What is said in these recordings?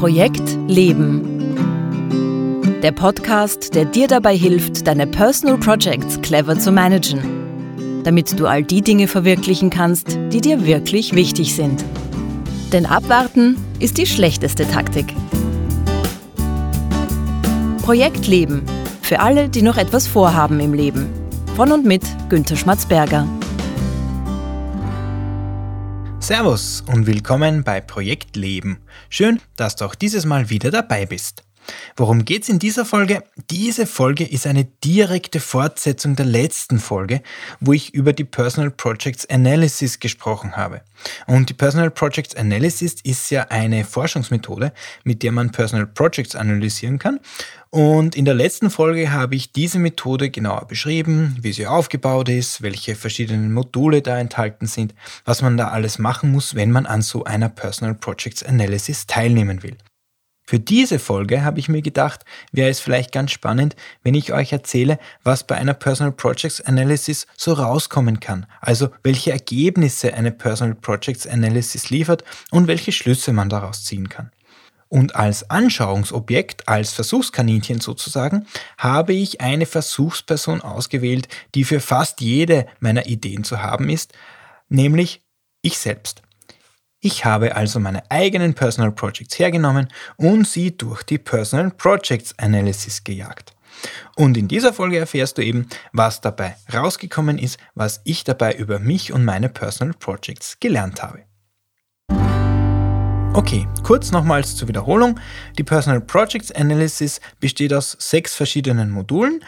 Projekt Leben. Der Podcast, der dir dabei hilft, deine Personal Projects clever zu managen, damit du all die Dinge verwirklichen kannst, die dir wirklich wichtig sind. Denn abwarten ist die schlechteste Taktik. Projekt Leben. Für alle, die noch etwas vorhaben im Leben. Von und mit Günter Schmatzberger. Servus und willkommen bei Projekt Leben. Schön, dass du auch dieses Mal wieder dabei bist. Worum geht's in dieser Folge? Diese Folge ist eine direkte Fortsetzung der letzten Folge, wo ich über die Personal Projects Analysis gesprochen habe. Und die Personal Projects Analysis ist ja eine Forschungsmethode, mit der man Personal Projects analysieren kann. Und in der letzten Folge habe ich diese Methode genauer beschrieben, wie sie aufgebaut ist, welche verschiedenen Module da enthalten sind, was man da alles machen muss, wenn man an so einer Personal Projects Analysis teilnehmen will. Für diese Folge habe ich mir gedacht, wäre es vielleicht ganz spannend, wenn ich euch erzähle, was bei einer Personal Projects Analysis so rauskommen kann. Also welche Ergebnisse eine Personal Projects Analysis liefert und welche Schlüsse man daraus ziehen kann. Und als Anschauungsobjekt, als Versuchskaninchen sozusagen, habe ich eine Versuchsperson ausgewählt, die für fast jede meiner Ideen zu haben ist, nämlich ich selbst. Ich habe also meine eigenen Personal Projects hergenommen und sie durch die Personal Projects Analysis gejagt. Und in dieser Folge erfährst du eben, was dabei rausgekommen ist, was ich dabei über mich und meine Personal Projects gelernt habe. Okay, kurz nochmals zur Wiederholung. Die Personal Projects Analysis besteht aus sechs verschiedenen Modulen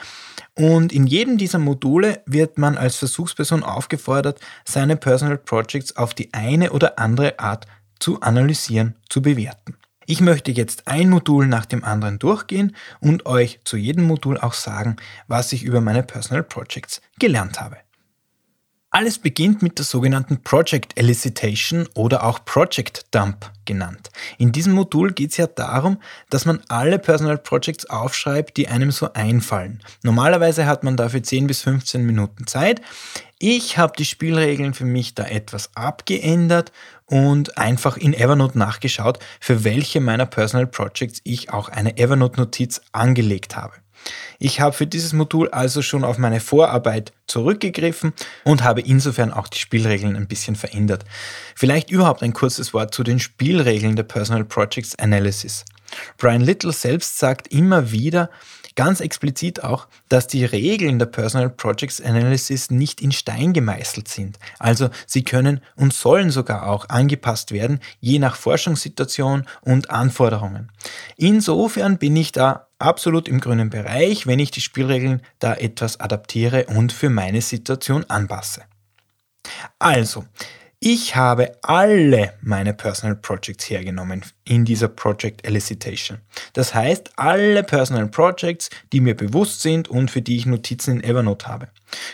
und in jedem dieser Module wird man als Versuchsperson aufgefordert, seine Personal Projects auf die eine oder andere Art zu analysieren, zu bewerten. Ich möchte jetzt ein Modul nach dem anderen durchgehen und euch zu jedem Modul auch sagen, was ich über meine Personal Projects gelernt habe. Alles beginnt mit der sogenannten Project Elicitation oder auch Project Dump genannt. In diesem Modul geht es ja darum, dass man alle Personal Projects aufschreibt, die einem so einfallen. Normalerweise hat man dafür 10 bis 15 Minuten Zeit. Ich habe die Spielregeln für mich da etwas abgeändert und einfach in Evernote nachgeschaut, für welche meiner Personal Projects ich auch eine Evernote-Notiz angelegt habe. Ich habe für dieses Modul also schon auf meine Vorarbeit zurückgegriffen und habe insofern auch die Spielregeln ein bisschen verändert. Vielleicht überhaupt ein kurzes Wort zu den Spielregeln der Personal Projects Analysis. Brian Little selbst sagt immer wieder, ganz explizit auch, dass die Regeln der Personal Projects Analysis nicht in Stein gemeißelt sind. Also sie können und sollen sogar auch angepasst werden, je nach Forschungssituation und Anforderungen. Insofern bin ich da absolut im grünen Bereich, wenn ich die Spielregeln da etwas adaptiere und für meine Situation anpasse. Also, ich habe alle meine Personal Projects hergenommen in dieser Project Elicitation. Das heißt, alle Personal Projects, die mir bewusst sind und für die ich Notizen in Evernote habe.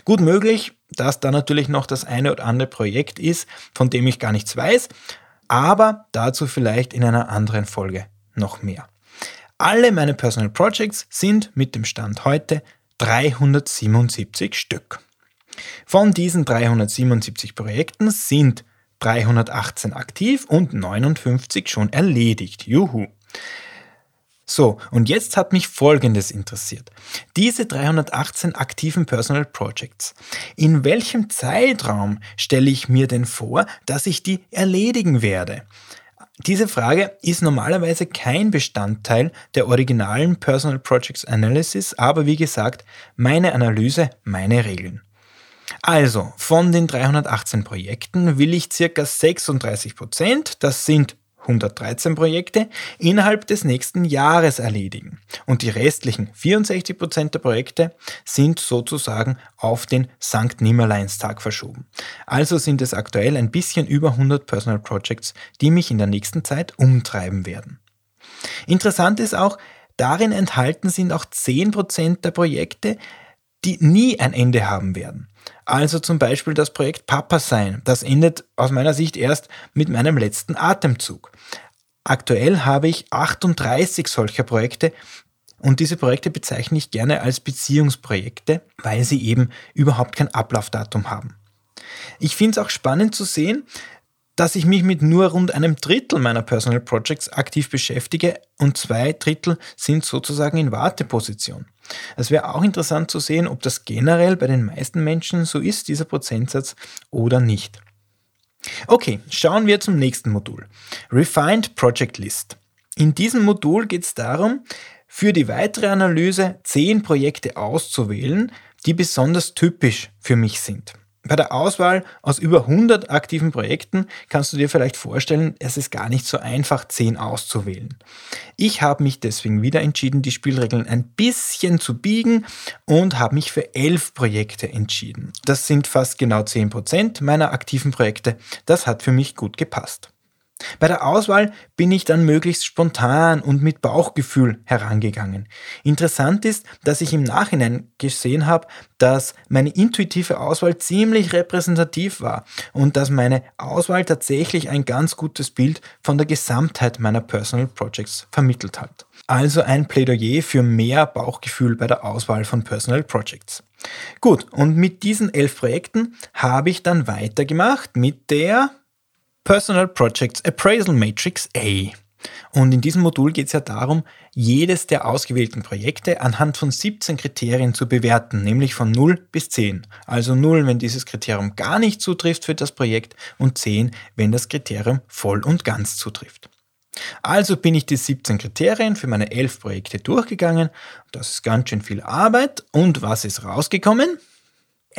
Gut möglich, dass da natürlich noch das eine oder andere Projekt ist, von dem ich gar nichts weiß, aber dazu vielleicht in einer anderen Folge noch mehr. Alle meine Personal Projects sind mit dem Stand heute 377 Stück. Von diesen 377 Projekten sind 318 aktiv und 59 schon erledigt. Juhu. So, und jetzt hat mich Folgendes interessiert. Diese 318 aktiven Personal Projects. In welchem Zeitraum stelle ich mir denn vor, dass ich die erledigen werde? Diese Frage ist normalerweise kein Bestandteil der originalen Personal Projects Analysis, aber wie gesagt, meine Analyse, meine Regeln. Also, von den 318 Projekten will ich circa 36 Prozent, das sind 113 Projekte, innerhalb des nächsten Jahres erledigen. Und die restlichen 64 Prozent der Projekte sind sozusagen auf den Sankt Nimmerleinstag verschoben. Also sind es aktuell ein bisschen über 100 Personal Projects, die mich in der nächsten Zeit umtreiben werden. Interessant ist auch, darin enthalten sind auch 10 Prozent der Projekte, die nie ein Ende haben werden. Also zum Beispiel das Projekt Papa sein. Das endet aus meiner Sicht erst mit meinem letzten Atemzug. Aktuell habe ich 38 solcher Projekte und diese Projekte bezeichne ich gerne als Beziehungsprojekte, weil sie eben überhaupt kein Ablaufdatum haben. Ich finde es auch spannend zu sehen, dass ich mich mit nur rund einem Drittel meiner Personal Projects aktiv beschäftige und zwei Drittel sind sozusagen in Warteposition. Es wäre auch interessant zu sehen, ob das generell bei den meisten Menschen so ist, dieser Prozentsatz, oder nicht. Okay, schauen wir zum nächsten Modul. Refined Project List. In diesem Modul geht es darum, für die weitere Analyse zehn Projekte auszuwählen, die besonders typisch für mich sind. Bei der Auswahl aus über 100 aktiven Projekten kannst du dir vielleicht vorstellen, es ist gar nicht so einfach, 10 auszuwählen. Ich habe mich deswegen wieder entschieden, die Spielregeln ein bisschen zu biegen und habe mich für 11 Projekte entschieden. Das sind fast genau 10% meiner aktiven Projekte. Das hat für mich gut gepasst. Bei der Auswahl bin ich dann möglichst spontan und mit Bauchgefühl herangegangen. Interessant ist, dass ich im Nachhinein gesehen habe, dass meine intuitive Auswahl ziemlich repräsentativ war und dass meine Auswahl tatsächlich ein ganz gutes Bild von der Gesamtheit meiner Personal Projects vermittelt hat. Also ein Plädoyer für mehr Bauchgefühl bei der Auswahl von Personal Projects. Gut, und mit diesen elf Projekten habe ich dann weitergemacht mit der Personal Projects Appraisal Matrix A. Und in diesem Modul geht es ja darum, jedes der ausgewählten Projekte anhand von 17 Kriterien zu bewerten, nämlich von 0 bis 10. Also 0, wenn dieses Kriterium gar nicht zutrifft für das Projekt und 10, wenn das Kriterium voll und ganz zutrifft. Also bin ich die 17 Kriterien für meine 11 Projekte durchgegangen. Das ist ganz schön viel Arbeit. Und was ist rausgekommen?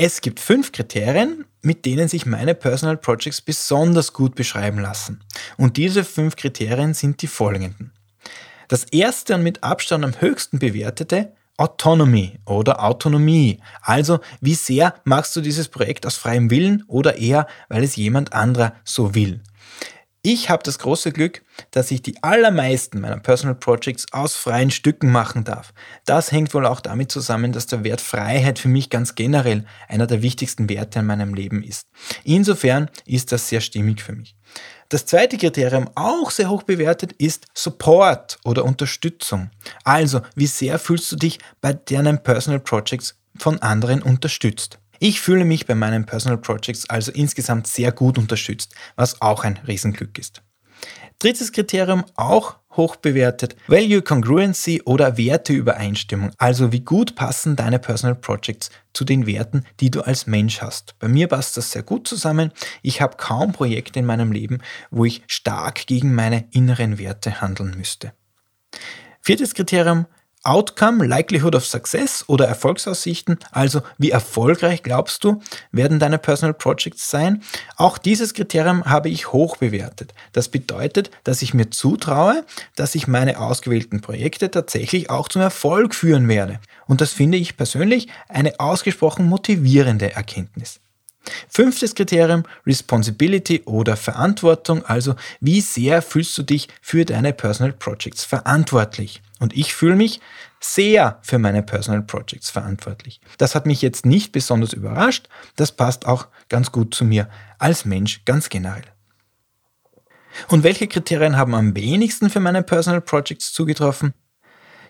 Es gibt fünf Kriterien, mit denen sich meine Personal Projects besonders gut beschreiben lassen. Und diese fünf Kriterien sind die folgenden. Das erste und mit Abstand am höchsten bewertete Autonomy oder Autonomie. Also wie sehr machst du dieses Projekt aus freiem Willen oder eher, weil es jemand anderer so will. Ich habe das große Glück, dass ich die allermeisten meiner Personal Projects aus freien Stücken machen darf. Das hängt wohl auch damit zusammen, dass der Wert Freiheit für mich ganz generell einer der wichtigsten Werte in meinem Leben ist. Insofern ist das sehr stimmig für mich. Das zweite Kriterium, auch sehr hoch bewertet, ist Support oder Unterstützung. Also, wie sehr fühlst du dich bei deinen Personal Projects von anderen unterstützt? Ich fühle mich bei meinen Personal Projects also insgesamt sehr gut unterstützt, was auch ein Riesenglück ist. Drittes Kriterium, auch hoch bewertet, Value Congruency oder Werteübereinstimmung. Also wie gut passen deine Personal Projects zu den Werten, die du als Mensch hast. Bei mir passt das sehr gut zusammen. Ich habe kaum Projekte in meinem Leben, wo ich stark gegen meine inneren Werte handeln müsste. Viertes Kriterium, Outcome, Likelihood of Success oder Erfolgsaussichten, also wie erfolgreich glaubst du, werden deine Personal Projects sein. Auch dieses Kriterium habe ich hoch bewertet. Das bedeutet, dass ich mir zutraue, dass ich meine ausgewählten Projekte tatsächlich auch zum Erfolg führen werde. Und das finde ich persönlich eine ausgesprochen motivierende Erkenntnis. Fünftes Kriterium, Responsibility oder Verantwortung, also wie sehr fühlst du dich für deine Personal Projects verantwortlich? Und ich fühle mich sehr für meine Personal Projects verantwortlich. Das hat mich jetzt nicht besonders überrascht, das passt auch ganz gut zu mir als Mensch ganz generell. Und welche Kriterien haben am wenigsten für meine Personal Projects zugetroffen?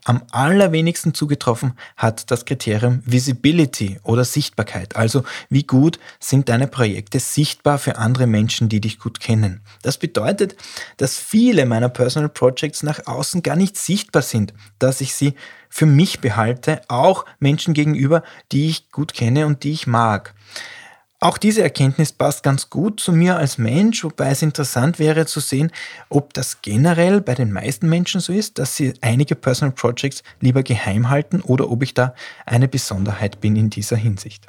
Am allerwenigsten zugetroffen hat das Kriterium Visibility oder Sichtbarkeit. Also wie gut sind deine Projekte sichtbar für andere Menschen, die dich gut kennen. Das bedeutet, dass viele meiner Personal Projects nach außen gar nicht sichtbar sind, dass ich sie für mich behalte, auch Menschen gegenüber, die ich gut kenne und die ich mag. Auch diese Erkenntnis passt ganz gut zu mir als Mensch, wobei es interessant wäre zu sehen, ob das generell bei den meisten Menschen so ist, dass sie einige Personal Projects lieber geheim halten oder ob ich da eine Besonderheit bin in dieser Hinsicht.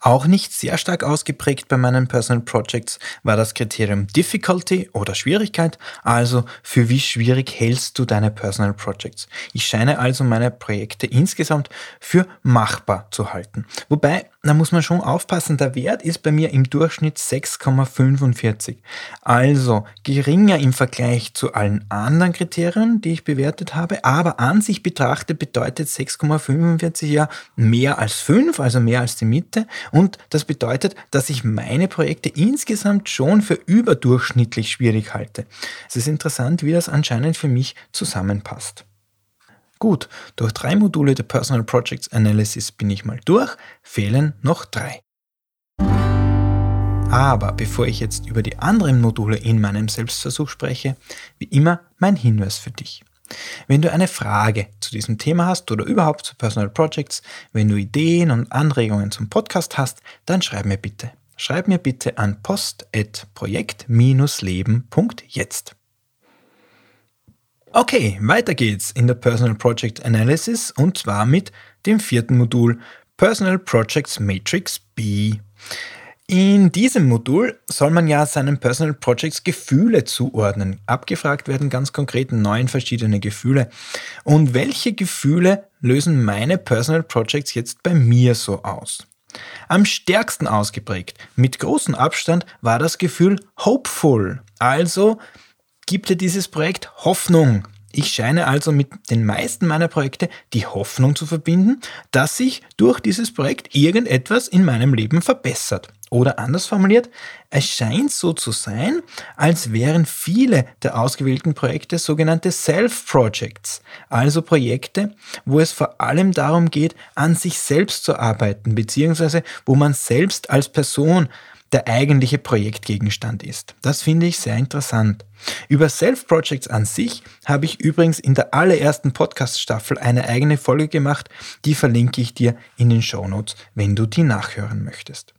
Auch nicht sehr stark ausgeprägt bei meinen Personal Projects war das Kriterium Difficulty oder Schwierigkeit, also für wie schwierig hältst du deine Personal Projects. Ich scheine also meine Projekte insgesamt für machbar zu halten. Wobei da muss man schon aufpassen, der Wert ist bei mir im Durchschnitt 6,45. Also geringer im Vergleich zu allen anderen Kriterien, die ich bewertet habe, aber an sich betrachtet bedeutet 6,45 ja mehr als 5, also mehr als die Mitte. Und das bedeutet, dass ich meine Projekte insgesamt schon für überdurchschnittlich schwierig halte. Es ist interessant, wie das anscheinend für mich zusammenpasst. Gut, durch drei Module der Personal Projects Analysis bin ich mal durch, fehlen noch drei. Aber bevor ich jetzt über die anderen Module in meinem Selbstversuch spreche, wie immer mein Hinweis für dich. Wenn du eine Frage zu diesem Thema hast oder überhaupt zu Personal Projects, wenn du Ideen und Anregungen zum Podcast hast, dann schreib mir bitte. Schreib mir bitte an post.projekt-leben.jetzt. Okay, weiter geht's in der Personal Project Analysis und zwar mit dem vierten Modul Personal Projects Matrix B. In diesem Modul soll man ja seinen Personal Projects Gefühle zuordnen. Abgefragt werden ganz konkret neun verschiedene Gefühle. Und welche Gefühle lösen meine Personal Projects jetzt bei mir so aus? Am stärksten ausgeprägt, mit großem Abstand, war das Gefühl hopeful, also gibt dir dieses Projekt Hoffnung. Ich scheine also mit den meisten meiner Projekte die Hoffnung zu verbinden, dass sich durch dieses Projekt irgendetwas in meinem Leben verbessert. Oder anders formuliert, es scheint so zu sein, als wären viele der ausgewählten Projekte sogenannte Self-Projects, also Projekte, wo es vor allem darum geht, an sich selbst zu arbeiten, beziehungsweise wo man selbst als Person der eigentliche Projektgegenstand ist. Das finde ich sehr interessant. Über Self-Projects an sich habe ich übrigens in der allerersten Podcast-Staffel eine eigene Folge gemacht, die verlinke ich dir in den Show Notes, wenn du die nachhören möchtest.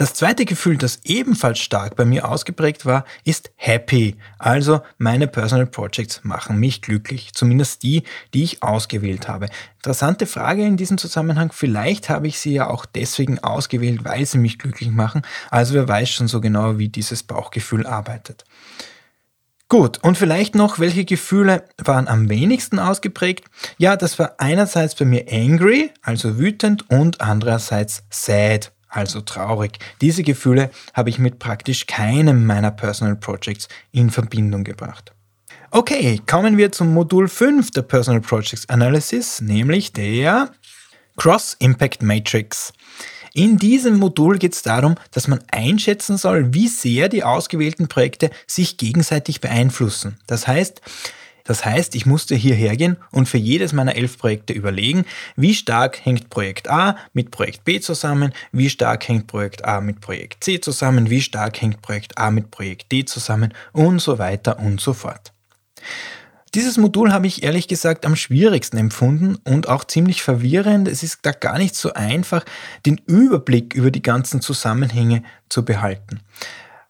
Das zweite Gefühl, das ebenfalls stark bei mir ausgeprägt war, ist happy. Also meine Personal Projects machen mich glücklich, zumindest die, die ich ausgewählt habe. Interessante Frage in diesem Zusammenhang, vielleicht habe ich sie ja auch deswegen ausgewählt, weil sie mich glücklich machen. Also wer weiß schon so genau, wie dieses Bauchgefühl arbeitet. Gut, und vielleicht noch, welche Gefühle waren am wenigsten ausgeprägt? Ja, das war einerseits bei mir angry, also wütend, und andererseits sad, also traurig. Diese Gefühle habe ich mit praktisch keinem meiner Personal Projects in Verbindung gebracht. Okay, kommen wir zum Modul 5 der Personal Projects Analysis, nämlich der Cross Impact Matrix. In diesem Modul geht es darum, dass man einschätzen soll, wie sehr die ausgewählten Projekte sich gegenseitig beeinflussen. Das heißt, das heißt, ich musste hier hergehen und für jedes meiner elf Projekte überlegen, wie stark hängt Projekt A mit Projekt B zusammen, wie stark hängt Projekt A mit Projekt C zusammen, wie stark hängt Projekt A mit Projekt D zusammen und so weiter und so fort. Dieses Modul habe ich ehrlich gesagt am schwierigsten empfunden und auch ziemlich verwirrend. Es ist da gar nicht so einfach, den Überblick über die ganzen Zusammenhänge zu behalten.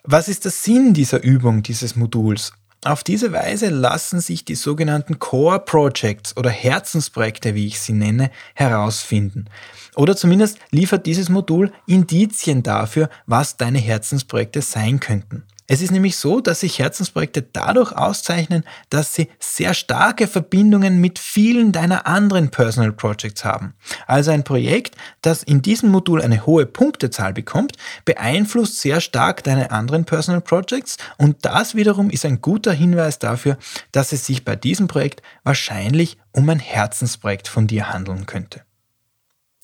Was ist der Sinn dieser Übung, dieses Moduls? Auf diese Weise lassen sich die sogenannten Core Projects oder Herzensprojekte, wie ich sie nenne, herausfinden. Oder zumindest liefert dieses Modul Indizien dafür, was deine Herzensprojekte sein könnten. Es ist nämlich so, dass sich Herzensprojekte dadurch auszeichnen, dass sie sehr starke Verbindungen mit vielen deiner anderen Personal Projects haben. Also ein Projekt, das in diesem Modul eine hohe Punktezahl bekommt, beeinflusst sehr stark deine anderen Personal Projects und das wiederum ist ein guter Hinweis dafür, dass es sich bei diesem Projekt wahrscheinlich um ein Herzensprojekt von dir handeln könnte.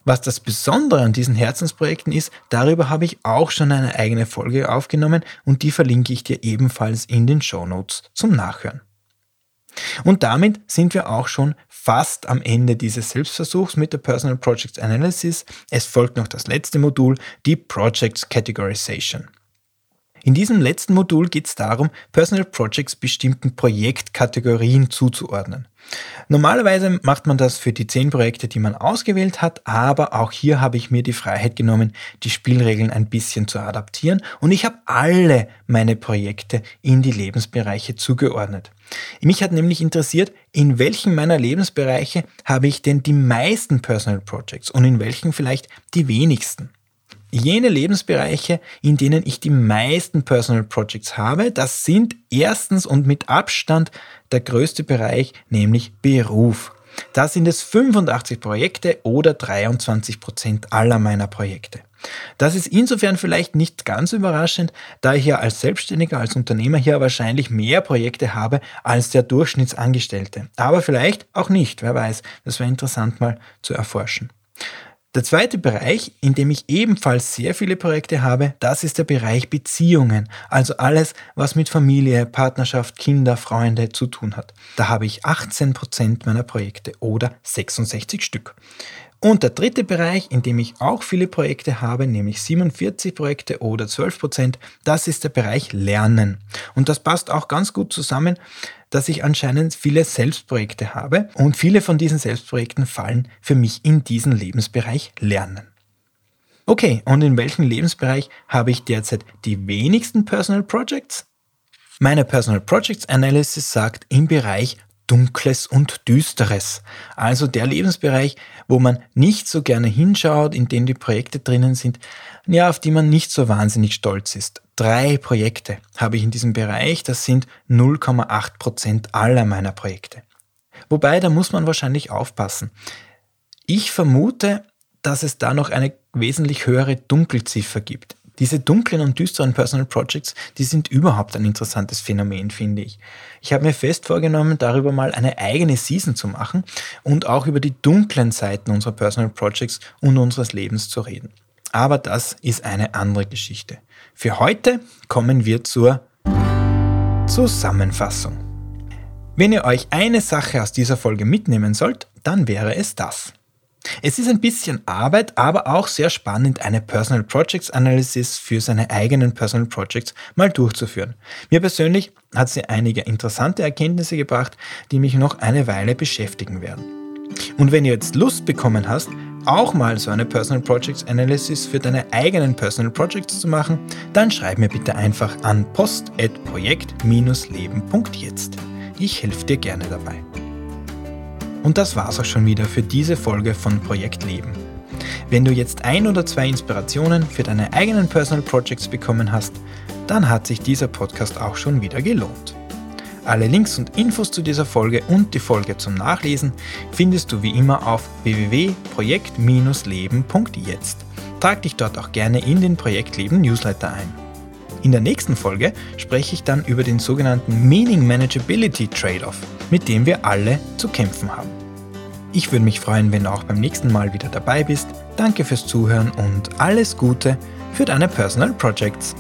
Was das Besondere an diesen Herzensprojekten ist, darüber habe ich auch schon eine eigene Folge aufgenommen und die verlinke ich dir ebenfalls in den Show Notes zum Nachhören. Und damit sind wir auch schon fast am Ende dieses Selbstversuchs mit der Personal Projects Analysis. Es folgt noch das letzte Modul, die Projects Categorization. In diesem letzten Modul geht es darum, Personal Projects bestimmten Projektkategorien zuzuordnen. Normalerweise macht man das für die zehn Projekte, die man ausgewählt hat, aber auch hier habe ich mir die Freiheit genommen, die Spielregeln ein bisschen zu adaptieren und ich habe alle meine Projekte in die Lebensbereiche zugeordnet. Mich hat nämlich interessiert, in welchen meiner Lebensbereiche habe ich denn die meisten Personal Projects und in welchen vielleicht die wenigsten jene Lebensbereiche, in denen ich die meisten Personal Projects habe. Das sind erstens und mit Abstand der größte Bereich, nämlich Beruf. Da sind es 85 Projekte oder 23 Prozent aller meiner Projekte. Das ist insofern vielleicht nicht ganz überraschend, da ich ja als Selbstständiger, als Unternehmer hier wahrscheinlich mehr Projekte habe als der Durchschnittsangestellte. Aber vielleicht auch nicht, wer weiß. Das wäre interessant mal zu erforschen. Der zweite Bereich, in dem ich ebenfalls sehr viele Projekte habe, das ist der Bereich Beziehungen, also alles, was mit Familie, Partnerschaft, Kinder, Freunde zu tun hat. Da habe ich 18% meiner Projekte oder 66 Stück. Und der dritte Bereich, in dem ich auch viele Projekte habe, nämlich 47 Projekte oder 12 Prozent, das ist der Bereich Lernen. Und das passt auch ganz gut zusammen, dass ich anscheinend viele Selbstprojekte habe und viele von diesen Selbstprojekten fallen für mich in diesen Lebensbereich Lernen. Okay, und in welchem Lebensbereich habe ich derzeit die wenigsten Personal Projects? Meine Personal Projects Analysis sagt im Bereich Dunkles und Düsteres. Also der Lebensbereich, wo man nicht so gerne hinschaut, in dem die Projekte drinnen sind, ja, auf die man nicht so wahnsinnig stolz ist. Drei Projekte habe ich in diesem Bereich, das sind 0,8 Prozent aller meiner Projekte. Wobei, da muss man wahrscheinlich aufpassen. Ich vermute, dass es da noch eine wesentlich höhere Dunkelziffer gibt. Diese dunklen und düsteren Personal Projects, die sind überhaupt ein interessantes Phänomen, finde ich. Ich habe mir fest vorgenommen, darüber mal eine eigene Season zu machen und auch über die dunklen Seiten unserer Personal Projects und unseres Lebens zu reden. Aber das ist eine andere Geschichte. Für heute kommen wir zur Zusammenfassung. Wenn ihr euch eine Sache aus dieser Folge mitnehmen sollt, dann wäre es das. Es ist ein bisschen Arbeit, aber auch sehr spannend, eine Personal Projects Analysis für seine eigenen Personal Projects mal durchzuführen. Mir persönlich hat sie einige interessante Erkenntnisse gebracht, die mich noch eine Weile beschäftigen werden. Und wenn du jetzt Lust bekommen hast, auch mal so eine Personal Projects Analysis für deine eigenen Personal Projects zu machen, dann schreib mir bitte einfach an post.projekt-leben.jetzt. Ich helfe dir gerne dabei. Und das war's auch schon wieder für diese Folge von Projekt Leben. Wenn du jetzt ein oder zwei Inspirationen für deine eigenen Personal Projects bekommen hast, dann hat sich dieser Podcast auch schon wieder gelohnt. Alle Links und Infos zu dieser Folge und die Folge zum Nachlesen findest du wie immer auf www.projekt-leben.jetzt. Trag dich dort auch gerne in den Projektleben Newsletter ein. In der nächsten Folge spreche ich dann über den sogenannten Meaning Manageability Trade-off, mit dem wir alle zu kämpfen haben. Ich würde mich freuen, wenn du auch beim nächsten Mal wieder dabei bist. Danke fürs Zuhören und alles Gute für deine Personal Projects.